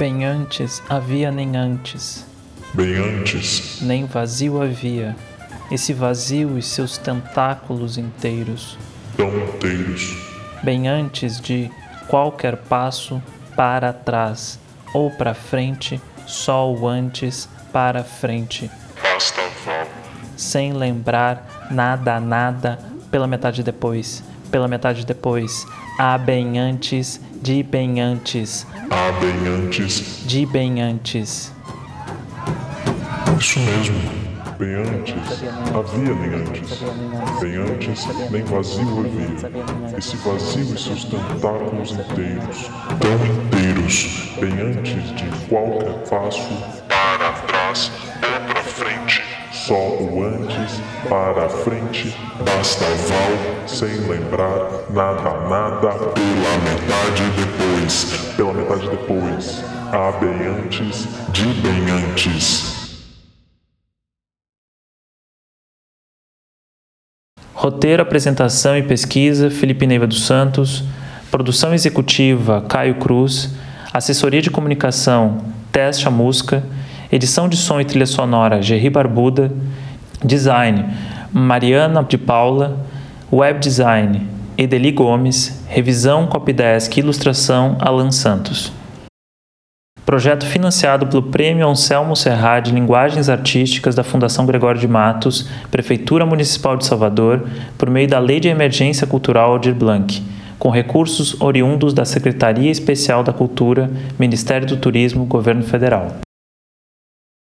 Bem antes havia nem antes, Bem antes, nem vazio havia, esse vazio e seus tentáculos inteiros. tão inteiros, Bem antes de qualquer passo para trás ou para frente, só o antes para frente, basta sem lembrar nada, nada pela metade depois, pela metade depois, a bem antes, de bem antes, há bem antes, de bem antes. isso mesmo. Bem antes, havia nem antes. Bem antes, nem vazio havia. Esse vazio e seus tentáculos inteiros, tão inteiros, bem antes de qualquer passo, para trás ou para frente. Só o antes, para a frente, basta val, sem lembrar nada, nada, pela metade depois, pela metade depois. Há bem antes, de bem antes. Roteiro, apresentação e pesquisa: Felipe Neiva dos Santos. Produção executiva: Caio Cruz. Assessoria de comunicação: Tess Chamusca. Edição de som e trilha sonora: Gerry Barbuda. Design: Mariana de Paula. Web design: Edeli Gomes. Revisão Copydesk ilustração: Alan Santos. Projeto financiado pelo Prêmio Anselmo Serra de Linguagens Artísticas da Fundação Gregório de Matos, Prefeitura Municipal de Salvador, por meio da Lei de Emergência Cultural Aldir Blanc, com recursos oriundos da Secretaria Especial da Cultura, Ministério do Turismo, Governo Federal.